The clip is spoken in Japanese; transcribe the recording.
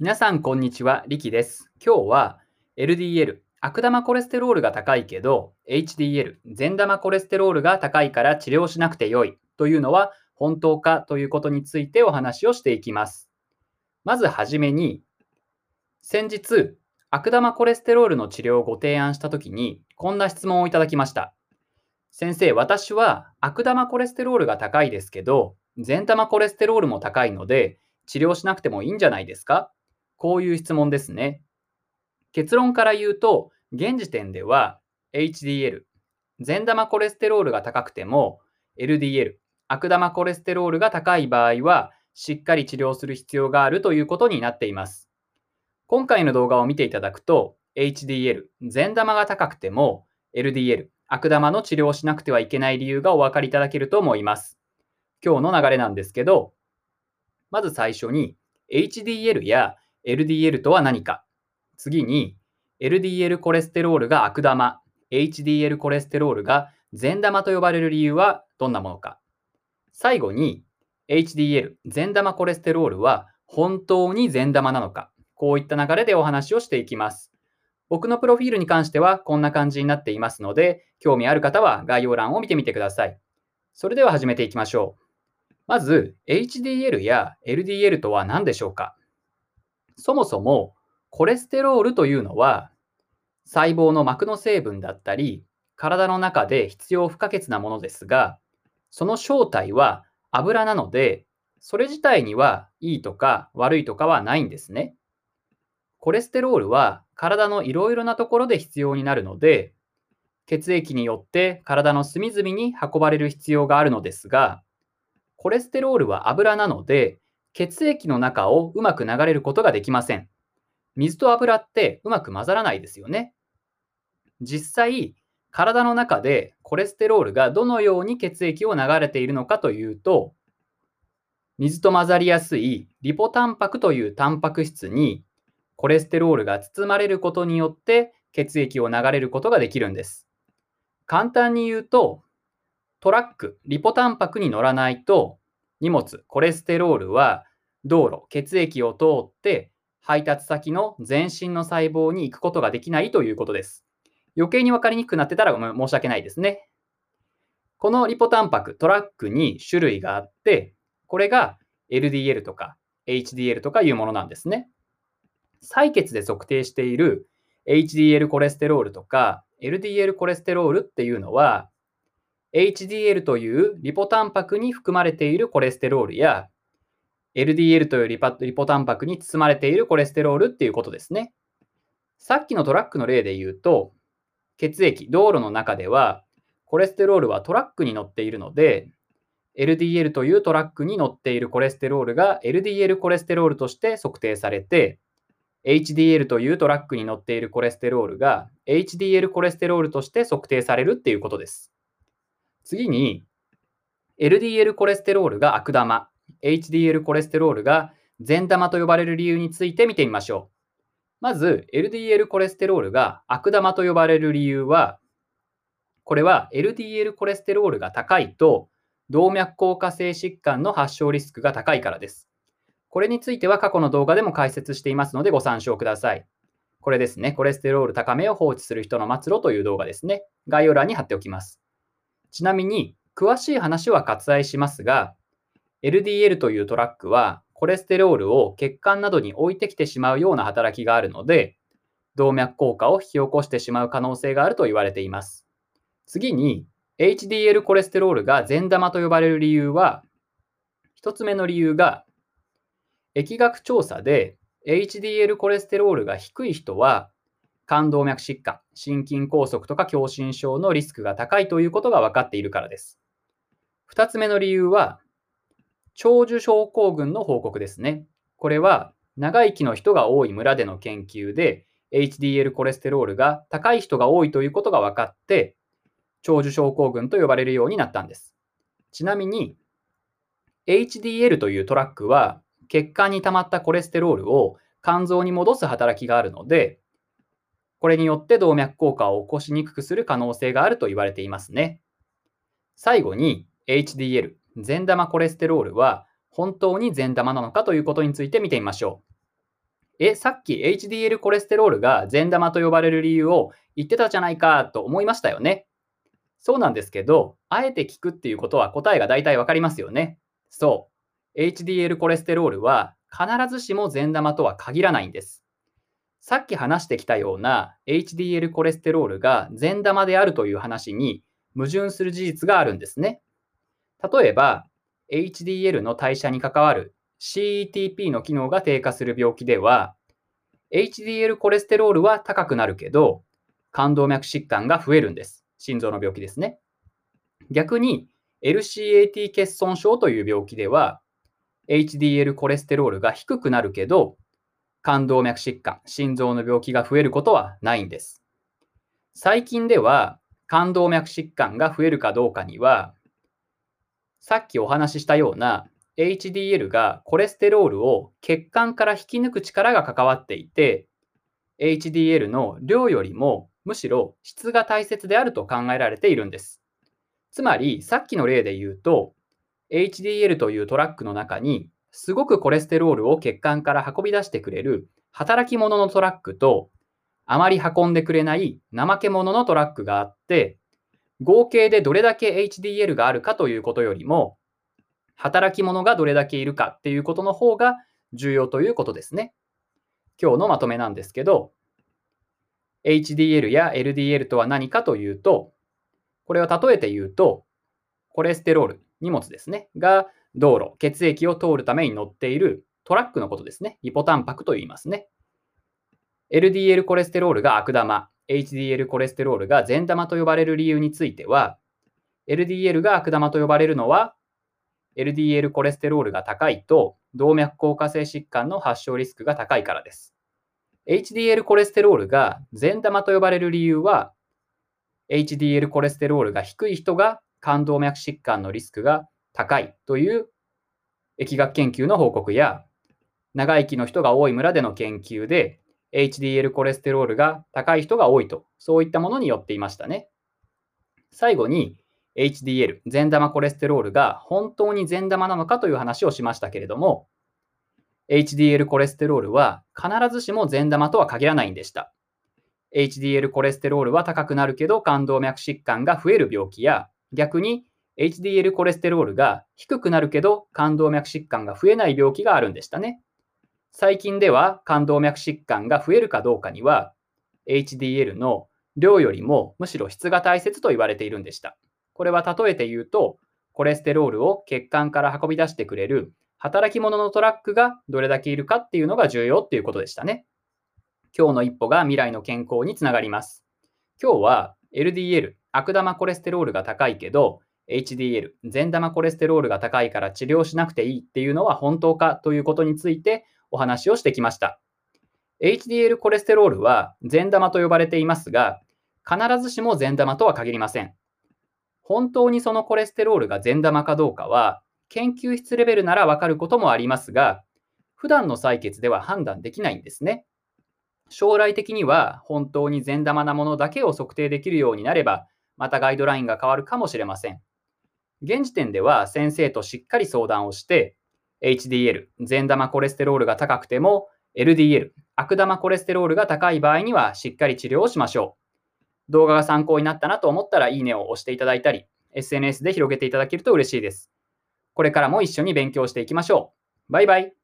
皆さん、こんにちは。リキです。今日は LDL、悪玉コレステロールが高いけど、HDL、善玉コレステロールが高いから治療しなくてよいというのは本当かということについてお話をしていきます。まずはじめに、先日、悪玉コレステロールの治療をご提案したときに、こんな質問をいただきました。先生、私は悪玉コレステロールが高いですけど、善玉コレステロールも高いので、治療しなくてもいいんじゃないですか？こういう質問ですね。結論から言うと、現時点では HDL、善玉コレステロールが高くても LDL、悪玉コレステロールが高い場合は、しっかり治療する必要があるということになっています。今回の動画を見ていただくと、HDL、善玉が高くても LDL、悪玉の治療をしなくてはいけない理由がお分かりいただけると思います。今日の流れなんですけど、まず最初に HDL や LDL とは何か。次に、LDL コレステロールが悪玉、HDL コレステロールが善玉と呼ばれる理由はどんなものか。最後に、HDL、善玉コレステロールは本当に善玉なのか。こういった流れでお話をしていきます。僕のプロフィールに関してはこんな感じになっていますので、興味ある方は概要欄を見てみてください。それでは始めていきましょう。まず、HDL や LDL とは何でしょうかそもそもコレステロールというのは細胞の膜の成分だったり体の中で必要不可欠なものですがその正体は油なのでそれ自体にはいいとか悪いとかはないんですね。コレステロールは体のいろいろなところで必要になるので血液によって体の隅々に運ばれる必要があるのですがコレステロールは油なので血液の中をうまく流れることができません。水と油ってうまく混ざらないですよね。実際、体の中でコレステロールがどのように血液を流れているのかというと、水と混ざりやすいリポタンパクというタンパク質にコレステロールが包まれることによって血液を流れることができるんです。簡単に言うと、トラック、リポタンパクに乗らないと荷物、コレステロールは道路、血液を通って配達先の全身の細胞に行くことができないということです。余計に分かりにくくなってたら申し訳ないですね。このリポタンパク、トラックに種類があって、これが LDL とか HDL とかいうものなんですね。採血で測定している HDL コレステロールとか LDL コレステロールっていうのは HDL というリポタンパクに含まれているコレステロールや LDL というリパリポタンパクに包まれているコレステロールっていうことですね。さっきのトラックの例で言うと、血液、道路の中ではコレステロールはトラックに乗っているので、LDL というトラックに乗っているコレステロールが LDL コレステロールとして測定されて、HDL というトラックに乗っているコレステロールが HDL コレステロールとして測定されるっていうことです。次に、LDL コレステロールが悪玉、HDL コレステロールが善玉と呼ばれる理由について見てみましょう。まず、LDL コレステロールが悪玉と呼ばれる理由は、これは LDL コレステロールが高いと、動脈硬化性疾患の発症リスクが高いからです。これについては過去の動画でも解説していますのでご参照ください。これですね、コレステロール高めを放置する人の末路という動画ですね。概要欄に貼っておきます。ちなみに、詳しい話は割愛しますが、LDL というトラックはコレステロールを血管などに置いてきてしまうような働きがあるので、動脈硬化を引き起こしてしまう可能性があると言われています。次に、HDL コレステロールが善玉と呼ばれる理由は、1つ目の理由が、疫学調査で HDL コレステロールが低い人は肝動脈疾患、心筋梗塞とか狭心症のリスクが高いということが分かっているからです。2つ目の理由は、長寿症候群の報告ですね。これは、長生きの人が多い村での研究で、HDL コレステロールが高い人が多いということが分かって、長寿症候群と呼ばれるようになったんです。ちなみに、HDL というトラックは、血管に溜まったコレステロールを肝臓に戻す働きがあるので、これによって動脈硬化を起こしにくくする可能性があると言われていますね。最後に HDL、善玉コレステロールは本当に善玉なのかということについて見てみましょうえ、さっき HDL コレステロールが善玉と呼ばれる理由を言ってたじゃないかと思いましたよね。そうなんですけど、あえて聞くっていうことは答えが大体わかりますよね。そう。HDL コレステロールは必ずしも善玉とは限らないんです。さっき話してきたような HDL コレステロールが善玉であるという話に矛盾する事実があるんですね。例えば、HDL の代謝に関わる CETP の機能が低下する病気では、HDL コレステロールは高くなるけど、冠動脈疾患が増えるんです。心臓の病気ですね。逆に LCAT 欠損症という病気では HDL コレステロールが低くなるけど冠動脈疾患、心臓の病気が増えることはないんです。最近では冠動脈疾患が増えるかどうかにはさっきお話ししたような HDL がコレステロールを血管から引き抜く力が関わっていて HDL の量よりもむしろ質が大切であると考えられているんです。つまり、さっきの例で言うと、HDL というトラックの中に、すごくコレステロールを血管から運び出してくれる働き者のトラックと、あまり運んでくれない怠け者のトラックがあって、合計でどれだけ HDL があるかということよりも、働き者がどれだけいるかっていうことの方が重要ということですね。今日のまとめなんですけど、HDL や LDL とは何かというと、これを例えて言うと、コレステロール、荷物ですね、が道路、血液を通るために乗っているトラックのことですね。リポタンパクと言いますね。LDL コレステロールが悪玉、HDL コレステロールが善玉と呼ばれる理由については、LDL が悪玉と呼ばれるのは、LDL コレステロールが高いと動脈硬化性疾患の発症リスクが高いからです。HDL コレステロールが善玉と呼ばれる理由は、HDL コレステロールが低い人が冠動脈疾患のリスクが高いという疫学研究の報告や、長生きの人が多い村での研究で、HDL コレステロールが高い人が多いと、そういったものによっていましたね。最後に、HDL、善玉コレステロールが本当に善玉なのかという話をしましたけれども、HDL コレステロールは必ずしも善玉とは限らないんでした。HDL コレステロールは高くなるけど冠動脈疾患が増える病気や逆に HDL コレステロールが低くなるけど冠動脈疾患が増えない病気があるんでしたね。最近では冠動脈疾患が増えるかどうかには HDL の量よりもむしろ質が大切と言われているんでした。これは例えて言うとコレステロールを血管から運び出してくれる働き者のトラックがどれだけいるかっていうのが重要っていうことでしたね。今日の一歩が未来の健康につながります。今日は LDL、悪玉コレステロールが高いけど、HDL、善玉コレステロールが高いから治療しなくていいっていうのは本当かということについてお話をしてきました。HDL コレステロールは善玉と呼ばれていますが、必ずしも善玉とは限りません。本当にそのコレステロールが善玉かどうかは、研究室レベルならわかることもありますが、普段の採血では判断できないんですね。将来的には本当に善玉なものだけを測定できるようになれば、またガイドラインが変わるかもしれません。現時点では先生としっかり相談をして、HDL、善玉コレステロールが高くても、LDL、悪玉コレステロールが高い場合にはしっかり治療をしましょう。動画が参考になったなと思ったらいいねを押していただいたり、SNS で広げていただけると嬉しいです。これからも一緒に勉強していきましょう。バイバイ。